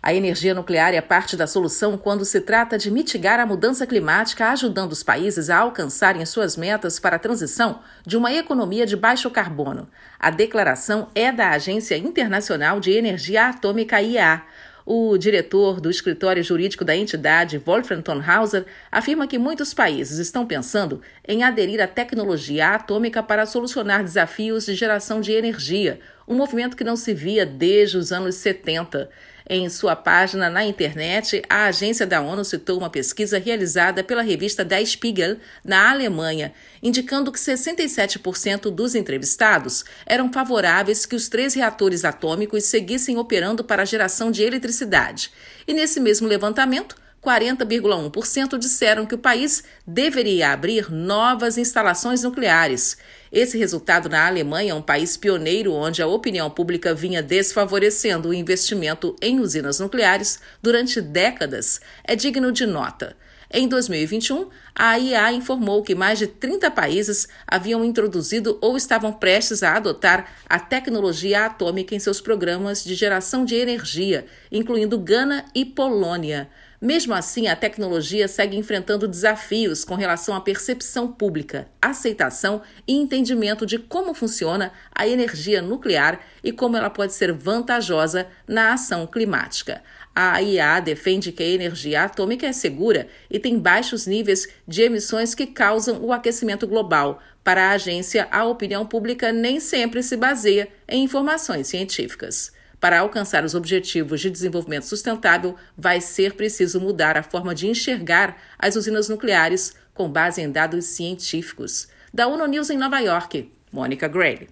A energia nuclear é parte da solução quando se trata de mitigar a mudança climática, ajudando os países a alcançarem suas metas para a transição de uma economia de baixo carbono. A declaração é da Agência Internacional de Energia Atômica IA. O diretor do escritório jurídico da entidade, Wolfram Tonhauser, afirma que muitos países estão pensando em aderir à tecnologia atômica para solucionar desafios de geração de energia, um movimento que não se via desde os anos 70. Em sua página na internet, a agência da ONU citou uma pesquisa realizada pela revista Der Spiegel, na Alemanha, indicando que 67% dos entrevistados eram favoráveis que os três reatores atômicos seguissem operando para a geração de eletricidade. E nesse mesmo levantamento, 40,1% disseram que o país deveria abrir novas instalações nucleares. Esse resultado na Alemanha, um país pioneiro onde a opinião pública vinha desfavorecendo o investimento em usinas nucleares durante décadas, é digno de nota. Em 2021, a IA informou que mais de 30 países haviam introduzido ou estavam prestes a adotar a tecnologia atômica em seus programas de geração de energia, incluindo Gana e Polônia. Mesmo assim, a tecnologia segue enfrentando desafios com relação à percepção pública, aceitação e entendimento de como funciona a energia nuclear e como ela pode ser vantajosa na ação climática. A IA defende que a energia atômica é segura e tem baixos níveis de emissões que causam o aquecimento global. Para a agência, a opinião pública nem sempre se baseia em informações científicas. Para alcançar os objetivos de desenvolvimento sustentável, vai ser preciso mudar a forma de enxergar as usinas nucleares com base em dados científicos. Da ONU News em Nova York, Mônica Gray.